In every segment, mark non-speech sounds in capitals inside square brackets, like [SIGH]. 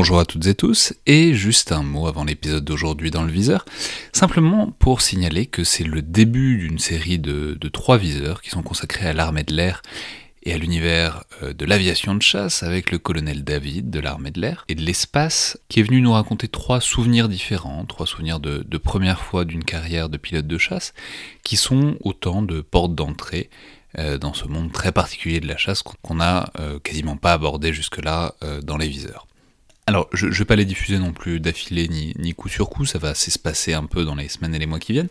Bonjour à toutes et tous, et juste un mot avant l'épisode d'aujourd'hui dans le viseur, simplement pour signaler que c'est le début d'une série de, trois viseurs qui sont consacrés à l'armée de l'air et à l'univers euh, de l'aviation de chasse avec le colonel David de l'armée de l'air et de l'espace qui est venu nous raconter trois souvenirs différents, trois souvenirs de, première fois d'une carrière de pilote de chasse qui sont autant de portes d'entrée euh, dans ce monde très particulier de la chasse qu'on n'a euh, quasiment pas abordé jusque-là dans les viseurs. Alors, je ne vais pas les diffuser non plus d'affilée ni, coup sur coup, ça va s'espacer un peu dans les semaines et les mois qui viennent,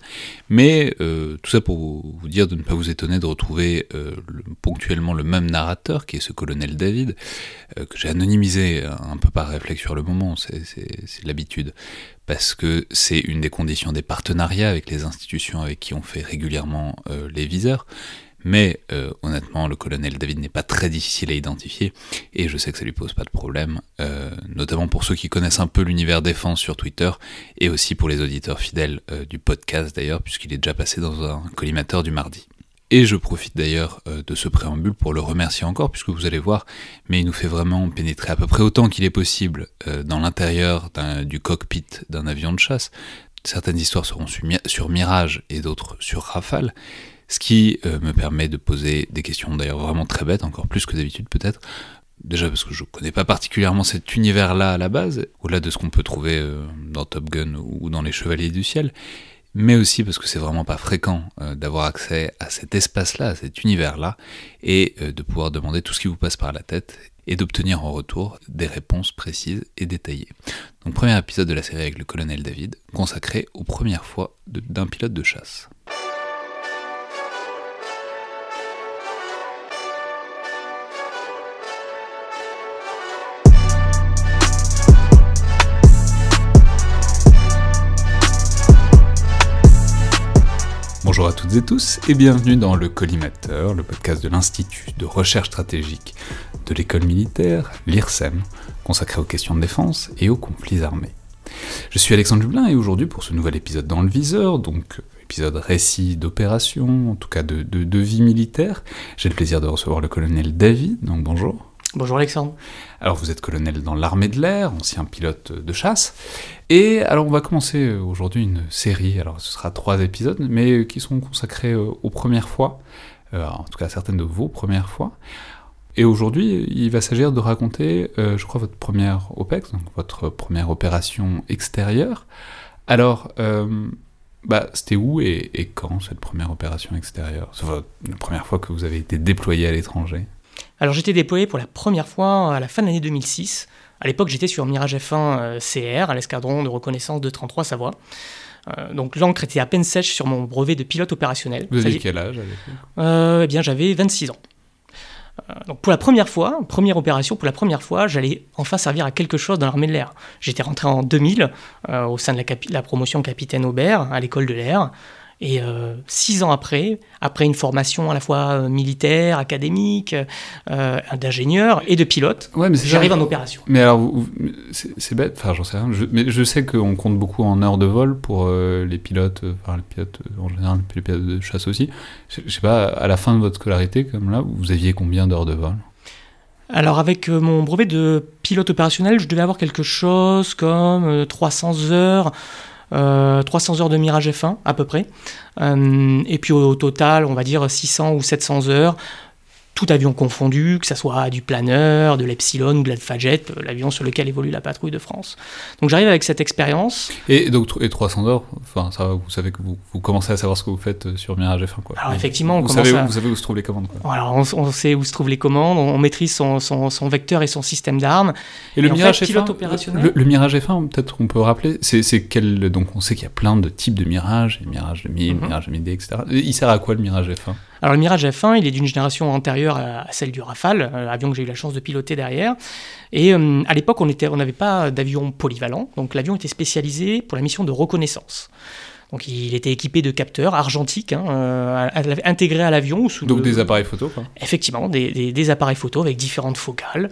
mais euh, tout ça pour vous, dire de ne pas vous étonner de retrouver euh, ponctuellement le même narrateur, qui est ce colonel David, euh, que j'ai anonymisé un peu par réflexe sur le moment, c'est l'habitude, parce que c'est une des conditions des partenariats avec les institutions avec qui on fait régulièrement les viseurs, mais euh, honnêtement, le colonel David n'est pas très difficile à identifier, et je sais que ça lui pose pas de problème, euh, notamment pour ceux qui connaissent un peu l'univers défense sur Twitter, et aussi pour les auditeurs fidèles euh, du podcast d'ailleurs, puisqu'il est déjà passé dans un collimateur du mardi. Et je profite d'ailleurs de ce préambule pour le remercier encore, puisque vous allez voir, mais il nous fait vraiment pénétrer à peu près autant qu'il est possible dans l'intérieur du cockpit d'un avion de chasse. Certaines histoires seront sur Mirage et d'autres sur Rafale, ce qui euh, me permet de poser des questions d'ailleurs vraiment très bêtes, encore plus que d'habitude peut-être. Déjà parce que je ne connais pas particulièrement cet univers-là à la base, au-delà de ce qu'on peut trouver euh, dans Top Gun ou dans Les Chevaliers du Ciel, mais aussi parce que c'est vraiment pas fréquent euh, d'avoir accès à cet espace-là, à cet univers-là, et de pouvoir demander tout ce qui vous passe par la tête et d'obtenir en retour des réponses précises et détaillées. Donc premier épisode de la série avec le colonel David, consacré aux premières fois d'un pilote de chasse. Bonjour à toutes et tous et bienvenue dans le Collimateur, le podcast de l'Institut de recherche stratégique de l'école militaire, l'IRSEM, consacré aux questions de défense et aux conflits armés. Je suis Alexandre Dublin et aujourd'hui pour ce nouvel épisode dans le viseur, donc épisode récit d'opération, en tout cas de, de vie militaire, j'ai le plaisir de recevoir le colonel David, donc bonjour. Bonjour Alexandre. Alors vous êtes colonel dans l'armée de l'air, ancien pilote de chasse. Et alors on va commencer euh, aujourd'hui une série, alors ce sera trois épisodes, mais euh, qui sont consacrés euh, aux premières fois, en tout cas certaines de vos premières fois. Et aujourd'hui, il va s'agir de raconter, je crois, votre première OPEX, donc votre première opération extérieure. Alors, bah, c'était où et, et, quand cette première opération extérieure? C'est la première fois que vous avez été déployé à l'étranger? Alors j'étais déployé pour la première fois à la fin de l'année 2006. À l'époque, j'étais sur Mirage F1 euh, CR, à l'escadron de reconnaissance de 33 Savoie. Euh, donc l'encre était à peine sèche sur mon brevet de pilote opérationnel. Vous aviez quel âge euh, Eh bien, j'avais 26 ans. donc pour la première fois, première opération, pour la première fois, j'allais enfin servir à quelque chose dans l'armée de l'air. J'étais rentré en 2000 au sein de la, la promotion capitaine Aubert à l'école de l'air. Et euh, six ans après, après une formation à la fois euh, militaire, académique, euh, d'ingénieur et de pilote, ouais, j'arrive en opération. Mais alors, c'est bête, enfin j'en sais rien, mais je sais qu'on compte beaucoup en heures de vol pour les pilotes, enfin les pilotes en général, les pilotes de chasse aussi. Je, je sais pas, à la fin de votre scolarité, comme là, vous aviez combien d'heures de vol? Alors avec mon brevet de pilote opérationnel, je devais avoir quelque chose comme 300 heures 300 euh, heures de Mirage F1 à peu près. Euh, et puis au, total, on va dire 600 ou 700 heures tout avion confondu, que ce soit du planeur, de l'Epsilon ou de l'Alpha-Jet, euh, l'avion sur lequel évolue la patrouille de France. Donc j'arrive avec cette expérience. Et donc et 300 heures, enfin ça vous savez que vous, vous, commencez à savoir ce que vous faites euh, sur Mirage F1 quoi. Alors effectivement, on vous, savez, vous savez où se trouvent les commandes quoi. Alors on, sait où se trouvent les commandes, on, maîtrise son, son, son, vecteur et son système d'armes. Et, le Mirage F1, opérationnel. Le, Mirage F1, peut-être on peut rappeler, c'est quel donc on sait qu'il y a plein de types de Mirage, Mirage de 1000, mm Mirage de 1000D, etc. Il sert à quoi le Mirage F1 alors le Mirage F1, il est d'une génération antérieure à celle du Rafale, euh, avion que j'ai eu la chance de piloter derrière. Et euh, à l'époque, on n'avait pas d'avion polyvalent, donc l'avion était spécialisé pour la mission de reconnaissance. Donc il était équipé de capteurs argentiques hein, euh, intégrés à l'avion. Donc des appareils photo quoi. Effectivement, des, appareils photo avec différentes focales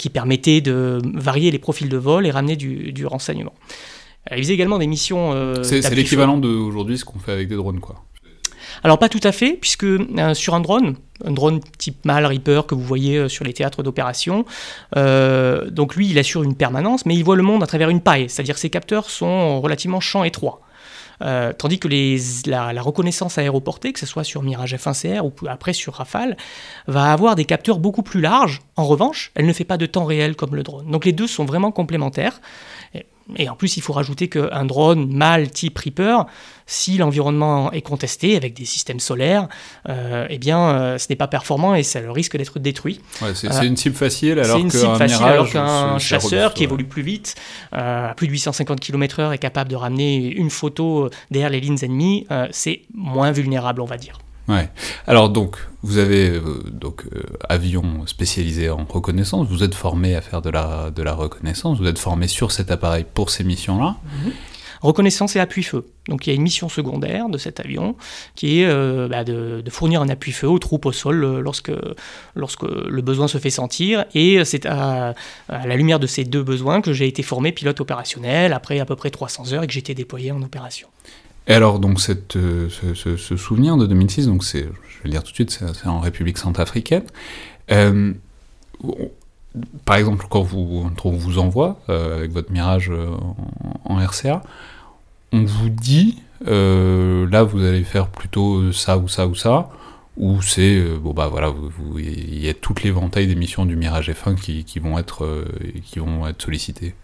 qui permettaient de varier les profils de vol et ramener du, du renseignement. Il faisait également des missions... c'est l'équivalent d'aujourd'hui ce qu'on fait avec des drones quoi. Alors pas tout à fait, puisque sur un drone, un drone type MAL Reaper que vous voyez sur les théâtres d'opération. donc lui, il assure une permanence, mais il voit le monde à travers une paille, c'est-à-dire ses capteurs sont relativement champs étroits. Euh, tandis que la, reconnaissance aéroportée, que ce soit sur Mirage F1CR ou après sur Rafale, va avoir des capteurs beaucoup plus larges. En revanche, elle ne fait pas de temps réel comme le drone. Donc les deux sont vraiment complémentaires. En plus, il faut rajouter qu'un drone mâle type Reaper, si l'environnement est contesté avec des systèmes solaires, euh, eh bien, euh, ce n'est pas performant et ça risque d'être détruit. c'est une cible facile alors qu'un chasseur qui évolue plus vite, euh, à plus de 850 km/h, est capable de ramener une photo derrière les lignes ennemies, c'est moins vulnérable, on va dire. Alors donc, vous avez euh, donc euh, avion spécialisé en reconnaissance. Vous êtes formé à faire de la reconnaissance. Vous êtes formé sur cet appareil pour ces missions-là. Mhm. Reconnaissance et appui-feu. Donc il y a une mission secondaire de cet avion qui est euh, bah, de, fournir un appui-feu aux troupes au sol lorsque, lorsque le besoin se fait sentir. Et c'est à, la lumière de ces deux besoins que j'ai été formé pilote opérationnel après à peu près 300 heures et que j'ai été déployé en opération. Et alors, donc, cette, euh, ce, souvenir de 2006, donc je vais le dire tout de suite, c'est, en République centrafricaine. Euh, par exemple, quand vous, on vous envoie euh, avec votre Mirage en, RCA, on vous dit, là, vous allez faire plutôt ça ou ça ou ça, ou c'est, bon, bah voilà, il y a toutes l'éventail des missions du Mirage F1 qui, qui vont, être, qui vont être sollicitées.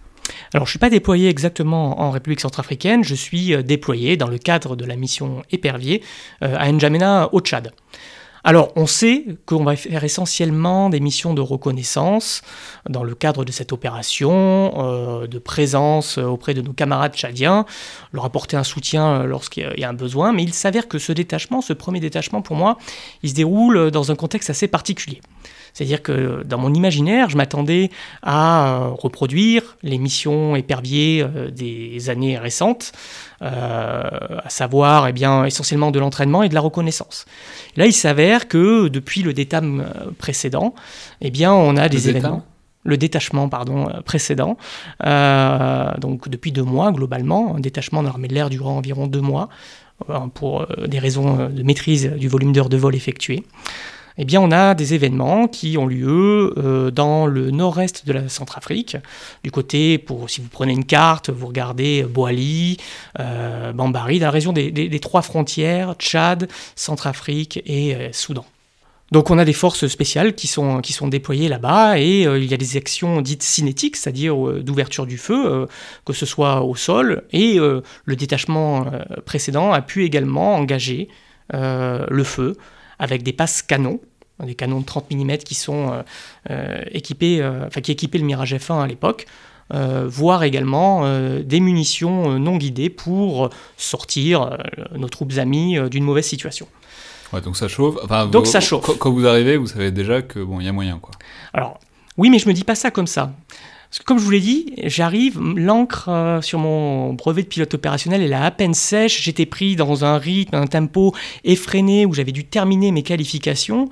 Alors je ne suis pas déployé exactement en République centrafricaine, je suis euh, déployé dans le cadre de la mission Épervier euh, à N'Djamena au Tchad. Alors, on sait qu'on va faire essentiellement des missions de reconnaissance dans le cadre de cette opération, euh, de présence auprès de nos camarades tchadiens, leur apporter un soutien lorsqu'il y a un besoin. Mais il s'avère que ce détachement, ce premier détachement pour moi, il se déroule dans un contexte assez particulier. C'est-à-dire que dans mon imaginaire, je m'attendais à euh, reproduire les missions éperviers euh, des années récentes, euh, à savoir eh bien, essentiellement de l'entraînement et de la reconnaissance. là, il s'avère que depuis le détam précédent, eh bien, on a des événements le détachement pardon, précédent. donc depuis deux mois globalement, un détachement de l'armée de l'air durant environ deux mois pour des raisons de maîtrise du volume d'heures de vol effectué eh bien, on a des événements qui ont lieu euh, dans le nord-est de la Centrafrique. Du côté, pour, si vous prenez une carte, vous regardez Boali, euh, Bambari, dans la région des, trois frontières, Tchad, Centrafrique et euh, Soudan. Donc on a des forces spéciales qui sont, qui sont déployées là-bas et il y a des actions dites cinétiques, c'est-à-dire d'ouverture du feu, que ce soit au sol, et le détachement précédent a pu également engager le feu avec des passes canons, des canons de 30 mm qui sont euh, euh, équipés, euh, enfin qui équipaient le Mirage F1 à l'époque. voire également des munitions non guidées pour sortir nos troupes amies d'une mauvaise situation. Ouais, donc ça chauffe. donc ça chauffe. Quand, vous arrivez, vous savez déjà que bon, il y a moyen quoi. Alors oui, mais je me dis pas ça comme ça. Comme je vous l'ai dit, j'arrive, l'encre euh, sur mon brevet de pilote opérationnel elle est à peine sèche, j'étais pris dans un rythme, un tempo effréné où j'avais dû terminer mes qualifications.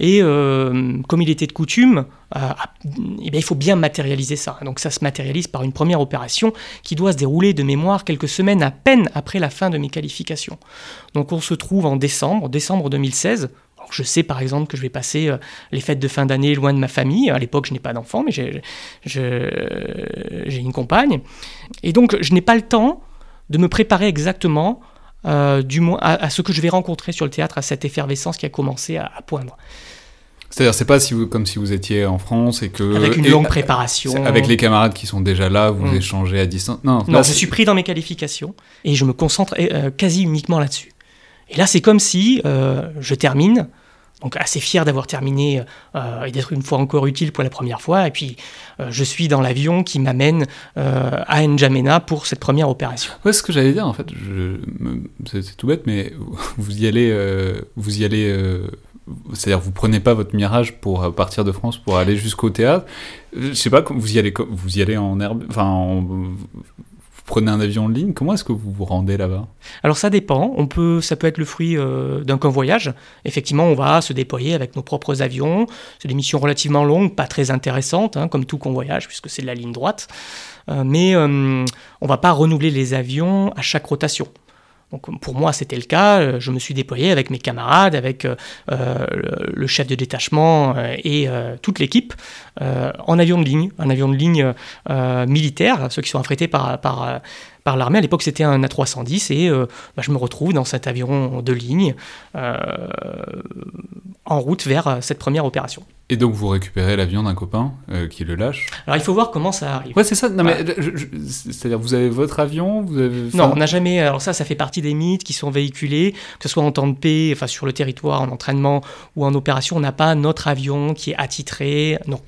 Et euh, comme il était de coutume, euh, eh bien, il faut bien matérialiser ça. Donc ça se matérialise par une première opération qui doit se dérouler de mémoire quelques semaines à peine après la fin de mes qualifications. Donc on se trouve en décembre, décembre 2016, je sais par exemple que je vais passer euh, les fêtes de fin d'année loin de ma famille. À l'époque, je n'ai pas d'enfant, mais j'ai une compagne. Et donc, je n'ai pas le temps de me préparer exactement euh, du à, ce que je vais rencontrer sur le théâtre, à cette effervescence qui a commencé à, poindre. C'est-à-dire, c'est pas si vous, comme si vous étiez en France et que. Avec une longue préparation. Avec les camarades qui sont déjà là, vous mm. échangez à distance. Non, non je suis pris dans mes qualifications et je me concentre euh, quasi uniquement là-dessus. Et là, c'est comme si je termine, donc assez fier d'avoir terminé euh, et d'être une fois encore utile pour la première fois. Et puis euh, je suis dans l'avion qui m'amène euh, à N'Djamena pour cette première opération. Ouais, ce que j'allais dire en fait, c'est tout bête, mais [LAUGHS] vous y allez, vous y allez, c'est-à-dire vous prenez pas votre mirage pour partir de France pour aller jusqu'au théâtre. Je sais pas, vous y allez, vous y allez en herbe, enfin en, prenez un avion en ligne, comment est-ce que vous vous rendez là-bas? Alors ça dépend, on peut, ça peut être le fruit euh, d'un convoyage. Effectivement, on va se déployer avec nos propres avions. C'est des missions relativement longues, pas très intéressantes, hein, comme tout convoyage, puisque c'est de la ligne droite. Euh, mais euh, on ne va pas renouveler les avions à chaque rotation. Donc pour moi, c'était le cas. Euh, je me suis déployé avec mes camarades, avec euh, le chef de détachement et toute l'équipe en avion de ligne, un avion de ligne militaire, ceux qui sont affrétés par, par l'armée. À l'époque, c'était un A310 et bah, je me retrouve dans cet avion de ligne en route vers cette première opération. Et donc vous récupérez l'avion d'un copain euh, qui le lâche Alors il faut voir comment ça arrive. Ouais, c'est ça. Non, mais c'est-à-dire vous avez votre avion vous avez... Non, on n'a jamais. Alors ça, ça fait partie des mythes qui sont véhiculés, que ce soit en temps de paix, enfin sur le territoire, en entraînement ou en opération. On n'a pas notre avion qui est attitré. Non.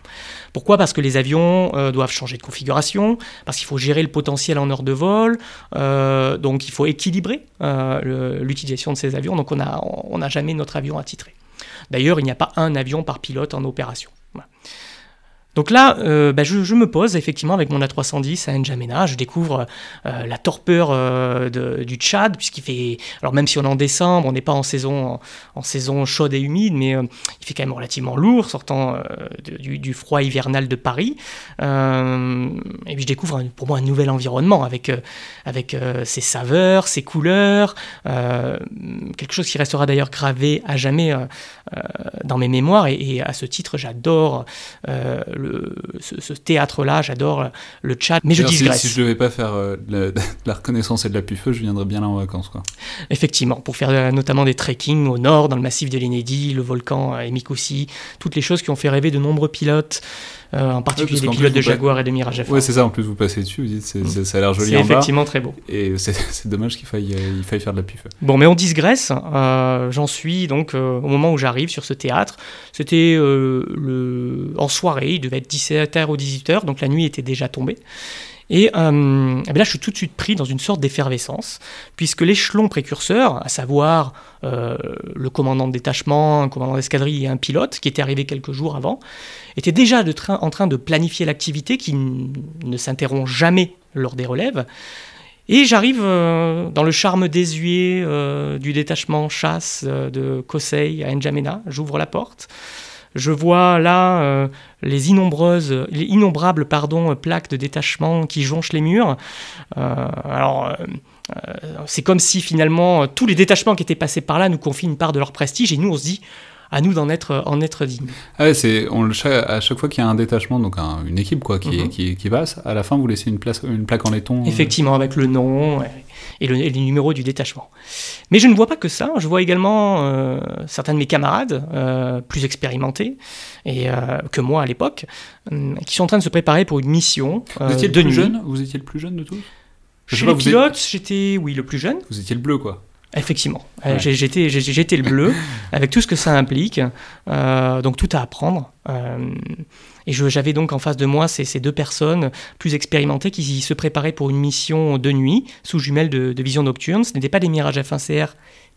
Pourquoi? Parce que les avions euh, doivent changer de configuration, parce qu'il faut gérer le potentiel en heure de vol, euh, donc il faut équilibrer l'utilisation de ces avions. Donc on n'a on n'a jamais notre avion attitré. D'ailleurs, il n'y a pas un avion par pilote en opération. Donc là, euh, bah, je, me pose effectivement avec mon A310 à N'Djamena, je découvre euh, la torpeur euh, du Tchad, puisqu'il fait, alors même si on est en décembre, on n'est pas en saison, en, saison chaude et humide, mais il fait quand même relativement lourd, sortant du, froid hivernal de Paris. et puis je découvre pour moi un nouvel environnement avec, avec ses saveurs, ses couleurs, quelque chose qui restera d'ailleurs gravé à jamais dans mes mémoires, et, et à ce titre, j'adore ce, théâtre-là, j'adore le chat, mais je digresse. Si, si je devais pas faire euh, de, la, [LAUGHS] reconnaissance et de la pufeu, je viendrais bien là en vacances. Quoi. Effectivement, pour faire euh, notamment des trekking au nord, dans le massif de l'Enedi, le volcan euh, Emikoussi, toutes les choses qui ont fait rêver de nombreux pilotes. en particulier des pilotes de Jaguar et de Mirage f Ouais, c'est ça, en plus vous passez dessus, vous dites, mm. ça a l'air joli en bas. C'est effectivement très beau. Et [LAUGHS] c'est dommage qu'il faille, il faille faire de la pufeu. Bon, mais on digresse, j'en suis donc au moment où j'arrive sur ce théâtre. C'était le... en soirée, il devait être 17h ou 18h, donc la nuit était déjà tombée. Et, euh, eh là, je suis tout de suite pris dans une sorte d'effervescence, puisque l'échelon précurseur, à savoir euh, le commandant de détachement, un commandant d'escadrille et un pilote, qui était arrivé quelques jours avant, était déjà en train de planifier l'activité qui ne s'interrompt jamais lors des relèves. Et j'arrive euh, dans le charme désuet du détachement chasse de Kosei à N'Djamena, j'ouvre la porte. Je vois là euh, les innombrables plaques de détachement qui jonchent les murs. Euh, alors, euh, c'est comme si finalement tous les détachements qui étaient passés par là nous confient une part de leur prestige et nous on se dit à nous d'en être, en être dignes. Ah ouais, c'est, on, à chaque fois qu'il y a un détachement, donc une équipe quoi, qui, mhm. qui, qui, passe, à la fin vous laissez une, place, une plaque en laiton. Effectivement, avec le nom et, le, les numéros du détachement. Mais je ne vois pas que ça, je vois également euh, certains de mes camarades euh, plus expérimentés et, euh, que moi à l'époque, qui sont en train de se préparer pour une mission. vous étiez le plus jeune? Vous étiez le plus jeune de tous? Chez les pilotes, j'étais, oui, le plus jeune. Vous étiez le bleu quoi Effectivement, j'étais, j'étais le bleu, [LAUGHS] avec tout ce que ça implique, donc tout à apprendre. Et j'avais donc en face de moi ces, deux personnes plus expérimentées qui se préparaient pour une mission de nuit sous jumelles de, vision nocturne. Ce n'étaient pas des Mirage F1CR,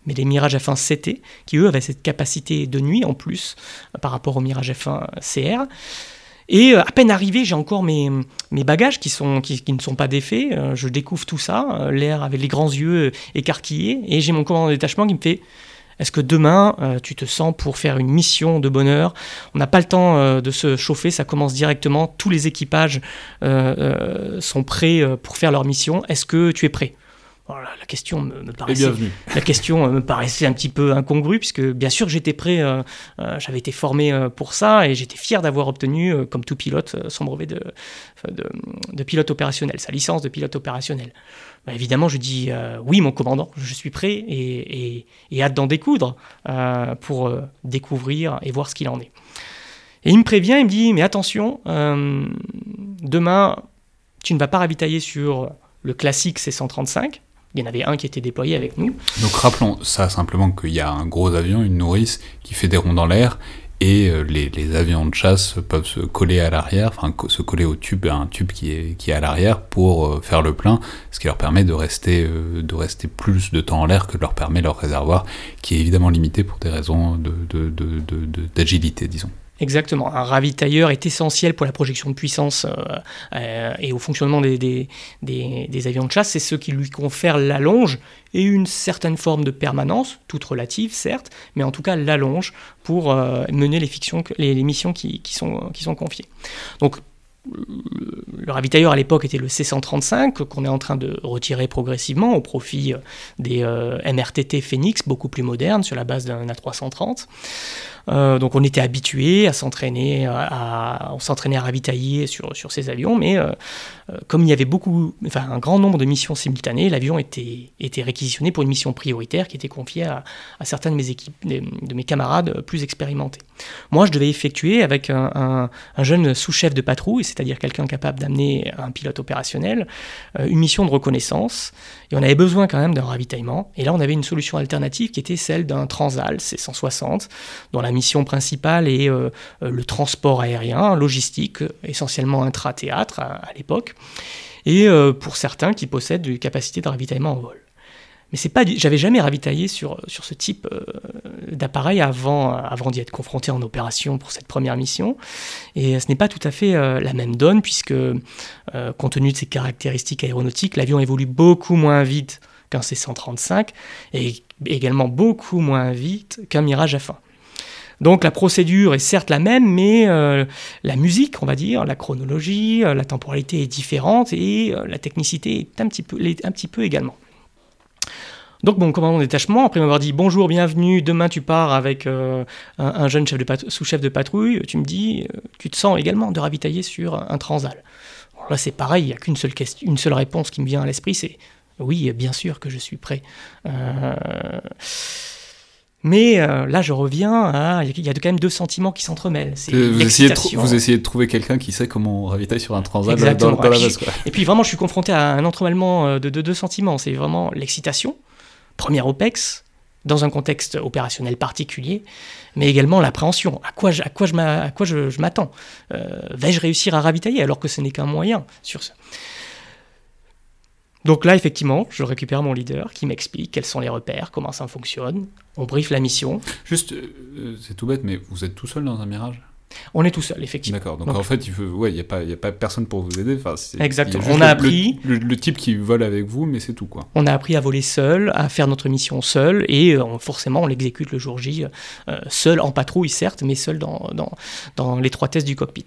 mais des Mirage F1CT, qui eux avaient cette capacité de nuit en plus euh, par rapport au Mirage F1CR. Et euh, à peine arrivé, j'ai encore mes, bagages qui, qui, ne sont pas défaits. Euh, je découvre tout ça, l'air avec les grands yeux écarquillés, et j'ai mon commandant de détachement qui me fait est-ce que demain, euh, tu te sens pour faire une mission de bonheur? On n'a pas le temps euh, de se chauffer, ça commence directement. Tous les équipages euh, sont prêts pour faire leur mission. Est-ce que tu es prêt? Voilà, la question me, paraissait, la question me paraissait un petit peu incongrue puisque bien sûr j'étais prêt, j'avais été formé pour ça et j'étais fier d'avoir obtenu, comme tout pilote, son brevet de, de, pilote opérationnel, sa licence de pilote opérationnel. Bah, évidemment, je dis euh, oui, mon commandant, je suis prêt et, hâte d'en découdre euh, pour euh, découvrir et voir ce qu'il en est. Et il me prévient, il me dit mais attention, demain, tu ne vas pas ravitailler sur le classique C-135. Il y en avait un qui était déployé avec nous. Donc rappelons ça simplement qu'il y a un gros avion, une nourrice, qui fait des ronds dans l'air et euh, les, avions de chasse peuvent se coller à l'arrière, enfin se coller au tube, à un tube qui est, qui est à l'arrière pour euh, faire le plein, ce qui leur permet de rester, euh, de rester plus de temps en l'air que leur permet leur réservoir, qui est évidemment limité pour des raisons d'agilité, de, disons. Exactement. Un ravitailleur est essentiel pour la projection de puissance et au fonctionnement des, avions de chasse. C'est ce qui lui confère l'allonge et une certaine forme de permanence, toute relative certes, mais en tout cas l'allonge pour euh, mener les, missions qui sont confiées. Donc le ravitailleur à l'époque était le C135 qu'on est en train de retirer progressivement au profit des MRTT Phoenix beaucoup plus modernes sur la base d'un A330. Euh, donc on était habitué à s'entraîner, à, on s'entraînait à ravitailler sur, sur ces avions, mais euh, euh, comme il y avait beaucoup, enfin un grand nombre de missions simultanées, l'avion était, était réquisitionné pour une mission prioritaire qui était confiée à, à certains de mes équipes, de, mes camarades plus expérimentés. Moi, je devais effectuer avec un, un, jeune sous-chef de patrouille, c'est-à-dire quelqu'un capable d'amener un pilote opérationnel, une mission de reconnaissance. Et on avait besoin quand même d'un ravitaillement. Et là, on avait une solution alternative qui était celle d'un Transal C160, dont la mission principale est euh, euh, le transport aérien, logistique, essentiellement intra-théâtre à, l'époque, et euh, pour certains qui possèdent des capacités de ravitaillement en vol. Mais c'est pas, j'avais jamais ravitaillé sur, ce type d'appareil avant, avant d'y être confronté en opération pour cette première mission. Et ce n'est pas tout à fait la même donne, puisque compte tenu de ses caractéristiques aéronautiques, l'avion évolue beaucoup moins vite qu'un C-135 et également beaucoup moins vite qu'un Mirage F1. Donc la procédure est certes la même, mais euh, la musique, on va dire, la chronologie, euh, la temporalité est différente et euh, la technicité est un petit peu, également. Donc mon commandant détachement, après m'avoir dit bonjour, bienvenue, demain tu pars avec un, jeune sous-chef de patrouille, tu me dis, tu te sens également de ravitailler sur un transal. là c'est pareil, il n'y a qu'une seule, question, une seule réponse qui me vient à l'esprit, c'est oui, bien sûr que je suis prêt. Mais euh, là, je reviens à. Il y a quand même deux sentiments qui s'entremêlent. Vous, essayez de vous essayez de trouver quelqu'un qui sait comment ravitailler sur un transat dans, dans, la base. Et puis vraiment, je suis confronté à un entremêlement euh, de, deux sentiments. C'est vraiment l'excitation, première OPEX, dans un contexte opérationnel particulier, mais également l'appréhension. À quoi je, à quoi je, à quoi je, m'attends? Euh, Vais-je réussir à ravitailler alors que ce n'est qu'un moyen sur ce? Donc là, effectivement, je récupère mon leader qui m'explique quels sont les repères, comment ça fonctionne. On brief la mission. Juste, euh, c'est tout bête, mais vous êtes tout seul dans un mirage? On est tout seul, effectivement. D'accord, donc, en fait, il n'y ouais, a, pas, a pas personne pour vous aider. Enfin, Exactement. On a appris. Le, type qui vole avec vous, mais c'est tout, quoi. On a appris à voler seul, à faire notre mission seul, et euh, forcément, on l'exécute le jour J, euh, seul en patrouille, certes, mais seul dans, dans, dans l'étroitesse du cockpit.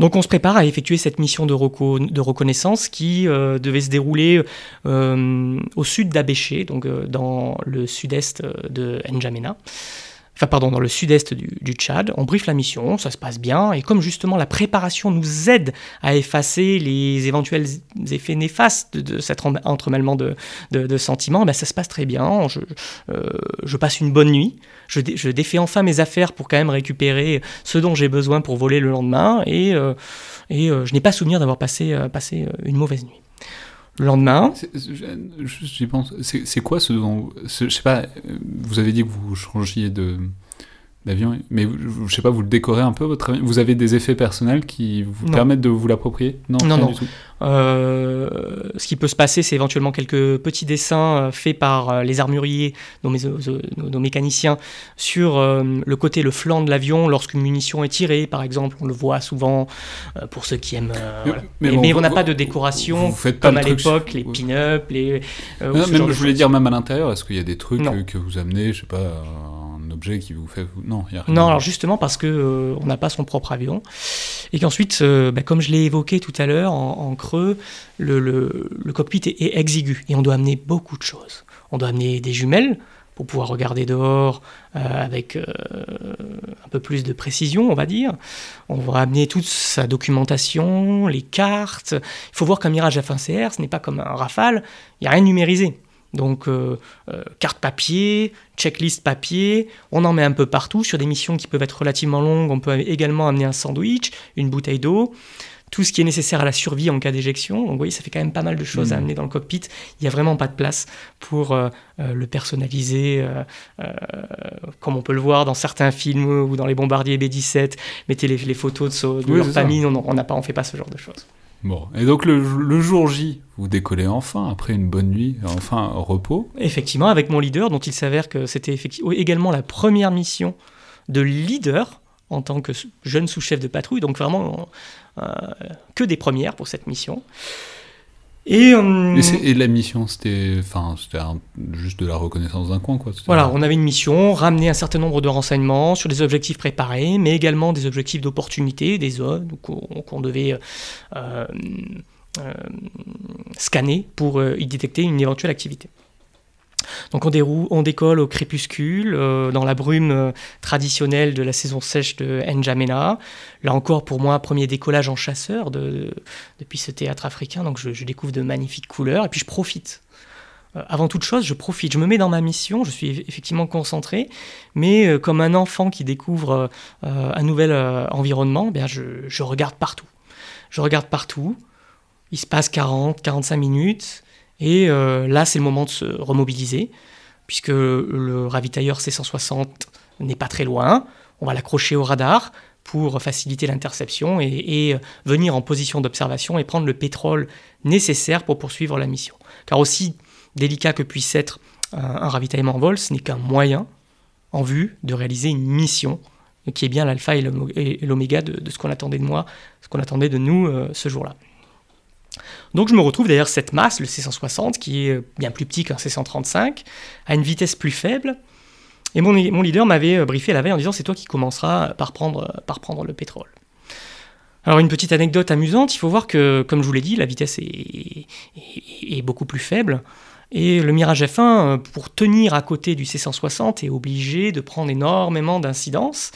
Donc on se prépare à effectuer cette mission de, reconnaissance qui euh, devait se dérouler euh, au sud d'Abéché, donc euh, dans le sud-est de N'Djamena enfin pardon, dans le sud-est du, Tchad. On briefe la mission, ça se passe bien, et comme justement la préparation nous aide à effacer les éventuels effets néfastes de, cet entremêlement de, sentiments, ben ça se passe très bien. Je, je passe une bonne nuit je, défais enfin mes affaires pour quand même récupérer ce dont j'ai besoin pour voler le lendemain, et, euh, euh, je n'ai pas souvenir d'avoir euh, passé une mauvaise nuit. Le lendemain. J'y pense. C'est quoi ce dont. je sais pas, vous avez dit que vous changiez de l'avion, mais je sais pas, vous le décorez un peu votre avion? Vous avez des effets personnels qui vous permettent de vous l'approprier? Non, non, non. Du tout. Euh, ce qui peut se passer, c'est éventuellement quelques petits dessins euh, faits par euh, les armuriers, nos, nos, mécaniciens, sur le côté, le flanc de l'avion lorsqu'une munition est tirée, par exemple. On le voit souvent pour ceux qui aiment. Mais, on n'a pas de décoration comme à l'époque, les pin-up, les. non, même, je voulais dire même à l'intérieur, est-ce qu'il y a des trucs que vous amenez, je sais pas qui vous fait. Non, il a rien. Non, alors justement parce que euh, on n'a pas son propre avion. Et qu'ensuite, euh, bah, comme je l'ai évoqué tout à l'heure, en, creux, le, le, cockpit est, exigu et on doit amener beaucoup de choses. On doit amener des jumelles pour pouvoir regarder dehors euh, avec un peu plus de précision, on va dire. On va amener toute sa documentation, les cartes. Il faut voir qu'un Mirage F1CR, ce n'est pas comme un Rafale, il n'y a rien numérisé. Donc, euh, euh, carte papier, checklist papier, on en met un peu partout. Sur des missions qui peuvent être relativement longues, on peut également amener un sandwich, une bouteille d'eau, tout ce qui est nécessaire à la survie en cas d'éjection. Donc, vous voyez, ça fait quand même pas mal de choses à mmh. amener dans le cockpit. Il n'y a vraiment pas de place pour euh, le personnaliser, comme on peut le voir dans certains films ou dans les bombardiers B-17. Mettez les, photos de, de leur famille. Non, non, on ne fait pas ce genre de choses. Bon, et donc le, jour J, vous décollez enfin, après une bonne nuit, enfin repos. Effectivement, avec mon leader, dont il s'avère que c'était également la première mission de leader en tant que jeune sous-chef de patrouille, donc vraiment euh, que des premières pour cette mission. Et, euh, Et, la mission, c'était enfin, juste de la reconnaissance d'un coin, quoi. Voilà, on avait une mission, ramener un certain nombre de renseignements sur des objectifs préparés, mais également des objectifs d'opportunité, des zones qu'on devait euh, euh, scanner pour y détecter une éventuelle activité. Donc on, dérou- on décolle au crépuscule, euh, dans la brume euh, traditionnelle de la saison sèche de N'Djamena. Là encore, pour moi, premier décollage en chasseur de- depuis ce théâtre africain, donc je, découvre de magnifiques couleurs, et puis je profite. Euh, avant toute chose, je profite, je me mets dans ma mission, je suis eff- effectivement concentré, mais comme un enfant qui découvre un nouvel environnement, eh bien je, je regarde partout. Je regarde partout, il se passe 40, 45 minutes, et euh, là c'est le moment de se remobiliser, puisque le ravitailleur C160 n'est pas très loin, on va l'accrocher au radar pour faciliter l'interception et, et venir en position d'observation et prendre le pétrole nécessaire pour poursuivre la mission. Car aussi délicat que puisse être un, ravitaillement en vol, ce n'est qu'un moyen en vue de réaliser une mission qui est bien l'alpha et l'oméga de, de ce qu'on attendait de moi, ce qu'on attendait de nous euh, ce jour-là. Donc je me retrouve derrière cette masse, le C160, qui est bien plus petit qu'un C135, à une vitesse plus faible. Et mon, leader m'avait euh, briefé la veille en disant c'est toi qui commenceras par prendre, par prendre le pétrole. Alors une petite anecdote amusante, il faut voir que, comme je vous l'ai dit, la vitesse est, est- beaucoup plus faible. Et le Mirage F1, euh, pour tenir à côté du C160, est obligé de prendre énormément d'incidence,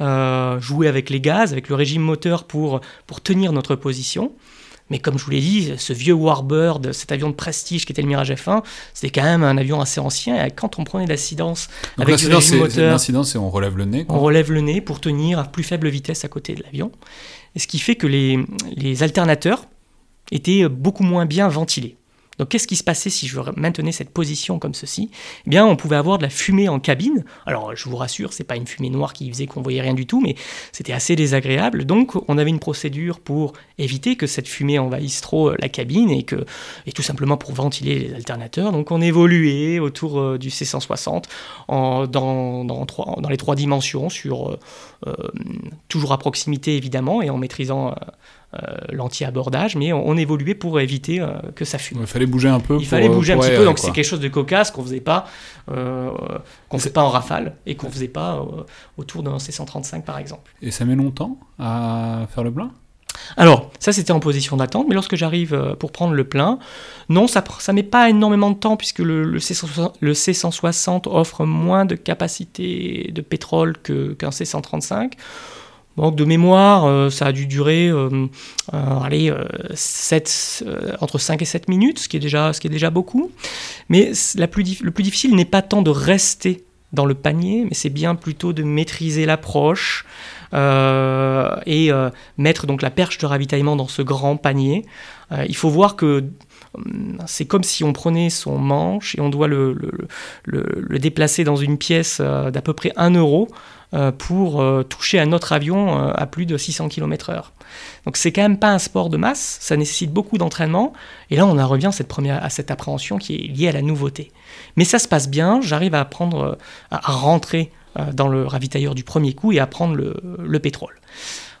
euh, jouer avec les gaz, avec le régime moteur pour, pour tenir notre position. Mais comme je vous l'ai dit, ce vieux Warbird, cet avion de prestige qui était le Mirage F1, c'était quand même un avion assez ancien. Et quand on prenait l'incidence avec l'incident, régime moteur, L'incident, c'est on relève le nez. quoi. on relève le nez pour tenir à plus faible vitesse à côté de l'avion. Et ce qui fait que les, les alternateurs étaient beaucoup moins bien ventilés. Donc qu'est-ce qui se passait si je maintenais cette position comme ceci? Eh bien, on pouvait avoir de la fumée en cabine. Alors, je vous rassure, c'est pas une fumée noire qui faisait qu'on voyait rien du tout, mais c'était assez désagréable. Donc, on avait une procédure pour éviter que cette fumée envahisse trop euh, la cabine et que et tout simplement pour ventiler les alternateurs. Donc, on évoluait autour euh, du C160 en- dans, dans, les trois dimensions, sur euh, toujours à proximité évidemment et en maîtrisant l'anti-abordage, mais on, on évoluait pour éviter euh, que ça fume. Il fallait bouger un peu. Il pour- fallait bouger un petit peu, donc c'est quelque chose de cocasse qu'on faisait pas, euh, qu'on faisait pas en rafale et qu'on faisait pas euh, autour d'un C135 par exemple. Et ça met longtemps à faire le plein? Alors, ça c'était en position d'attente, mais lorsque j'arrive euh, pour prendre le plein, non, ça ça met pas énormément de temps puisque le, le C160, le C160 offre moins de capacité de pétrole qu'un C135. Donc de mémoire, euh, ça a dû durer euh, euh, entre 5 et 7 minutes, ce qui est déjà, beaucoup. Mais le plus difficile n'est pas tant de rester dans le panier, mais c'est bien plutôt de maîtriser l'approche et mettre donc la perche de ravitaillement dans ce grand panier. Il faut voir que hum, c'est comme si on prenait son manche et on doit le, le- déplacer dans une pièce d'à peu près 1 euro pour euh, toucher un autre avion euh, à plus de 600 km/h. Donc c'est quand même pas un sport de masse, ça nécessite beaucoup d'entraînement. Et là, on en revient à cette, première, à cette appréhension qui est liée à la nouveauté. Mais ça se passe bien, j'arrive à prendre, euh, à rentrer euh, dans le ravitailleur du premier coup et à prendre le, le pétrole.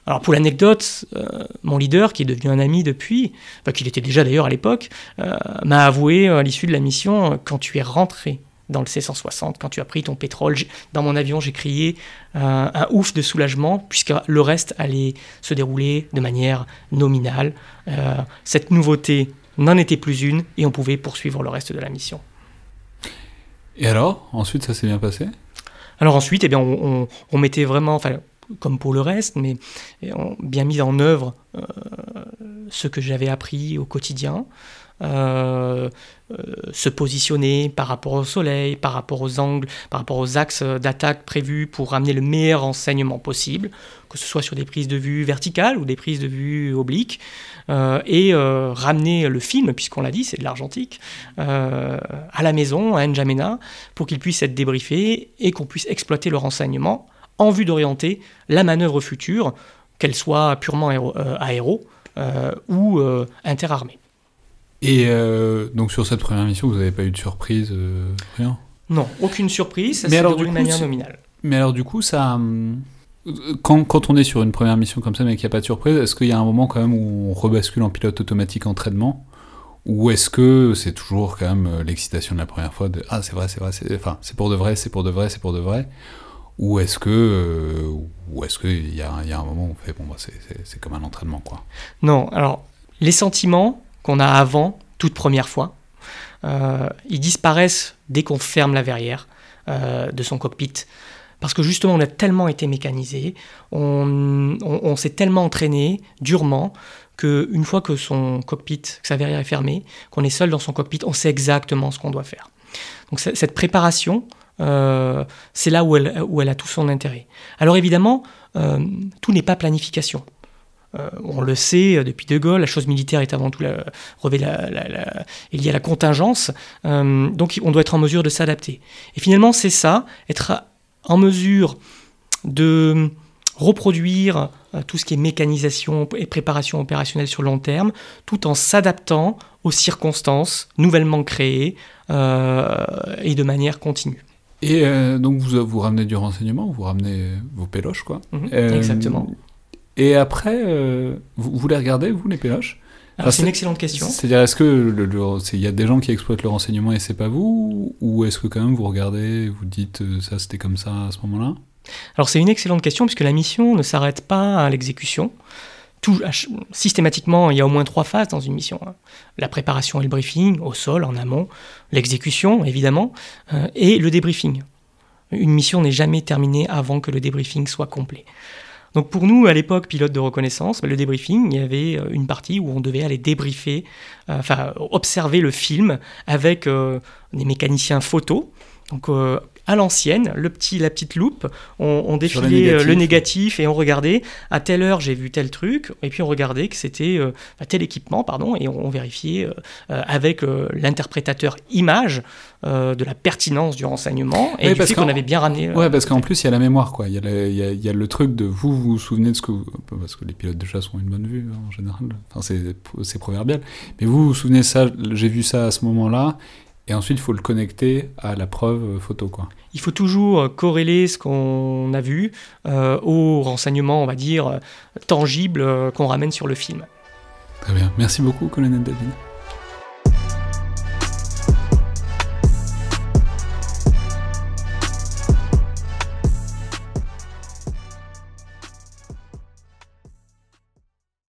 Alors pour l'anecdote, euh, mon leader, qui est devenu un ami depuis, enfin, qu'il était déjà d'ailleurs à l'époque, euh, m'a avoué euh, à l'issue de la mission, euh, quand tu es rentré dans le C-160, quand tu as pris ton pétrole, dans mon avion, j'ai crié euh, un ouf de soulagement, puisque le reste allait se dérouler de manière nominale. Euh, cette nouveauté n'en était plus une, et on pouvait poursuivre le reste de la mission. Et alors Ensuite, ça s'est bien passé? Alors ensuite, eh bien, on, on- on mettait vraiment, enfin, comme pour le reste, mais on bien mis en œuvre euh, ce que j'avais appris au quotidien. Euh, euh, se positionner par rapport au soleil, par rapport aux angles, par rapport aux axes d'attaque prévus pour ramener le meilleur renseignement possible, que ce soit sur des prises de vue verticales ou des prises de vue obliques, euh, et ramener le film, puisqu'on l'a dit, c'est de l'argentique, à la maison, à N'Djamena, pour qu'il puisse être débriefé et qu'on puisse exploiter le renseignement en vue d'orienter la manœuvre future, qu'elle soit purement aéro, ou interarmée. Et euh, donc sur cette première mission, vous n'avez pas eu de surprise, euh, rien? Non, aucune surprise, ça Mais s'est alors, déroulé du de coup, manière nominale. Mais alors du coup, ça... hum, Quand, quand on est sur une première mission comme ça, mais qu'il n'y a pas de surprise, est-ce qu'il y a un moment quand même où on rebascule en pilote automatique entraînement? Ou est-ce que c'est toujours quand même l'excitation de la première fois de ah c'est vrai c'est vrai c'est enfin c'est pour de vrai c'est pour de vrai c'est pour de vrai ou est-ce que ou est-ce qu'il y, a, y a un moment où on fait bon bah, c'est comme un entraînement quoi? Non alors les sentiments qu'on a avant toute première fois ils disparaissent dès qu'on ferme la verrière de son cockpit parce que justement on a tellement été mécanisé, on, s'est tellement entraîné durement qu'une fois que son cockpit, que sa verrière est fermée, qu'on est seul dans son cockpit, on sait exactement ce qu'on doit faire. Donc cette préparation, euh, c'est là où elle, a tout son intérêt. Alors évidemment, euh, tout n'est pas planification. Euh, on le sait depuis De Gaulle, la chose militaire est avant tout la, la, il y a la contingence, donc on doit être en mesure de s'adapter. Et finalement, c'est ça, être en mesure de reproduire euh, tout ce qui est mécanisation et préparation opérationnelle sur long terme, tout en s'adaptant aux circonstances nouvellement créées euh, et de manière continue. Et euh, donc vous, vous ramenez du renseignement, vous ramenez vos péloches, quoi. Mhm, exactement. Et après, vous, vous les regardez, vous, les péloches c'est une excellente question. C'est-à-dire, est-ce que il y a des gens qui exploitent le renseignement et c'est pas vous Ou est-ce que quand même vous regardez, vous dites euh, ça c'était comme ça à ce moment-là? Alors c'est une excellente question puisque la mission ne s'arrête pas à l'exécution. Tout, systématiquement, il y a au moins trois phases dans une mission. Hein. La préparation et le briefing, au sol, en amont, l'exécution, évidemment, euh, et le débriefing. Une mission n'est jamais terminée avant que le débriefing soit complet. Donc pour nous, à l'époque, pilote de reconnaissance, le débriefing, il y avait euh, une partie où on devait aller débriefer, euh, enfin observer le film avec euh, des mécaniciens photo. Donc à l'ancienne, le petit, la petite loupe, on, défilait euh, le négatif. et on regardait à telle heure j'ai vu tel truc, et puis on regardait que c'était euh, tel équipement, pardon, et on, vérifiait euh, avec l'interprétateur image de la pertinence du renseignement et du fait qu'on avait bien ramené. ouais, parce qu'en plus il y a la mémoire, quoi. Il y, a le truc de vous vous, souvenez de ce que vous, parce que les pilotes de chasse ont une bonne vue hein, en général. Enfin, c'est proverbial. Mais vous vous souvenez ça, j'ai vu ça à ce moment-là. Et ensuite, il faut le connecter à la preuve photo. Quoi. Il faut toujours euh, corréler ce qu'on a vu euh, aux renseignements, on va dire, tangibles euh, qu'on ramène sur le film. Très bien. Merci beaucoup, colonel David.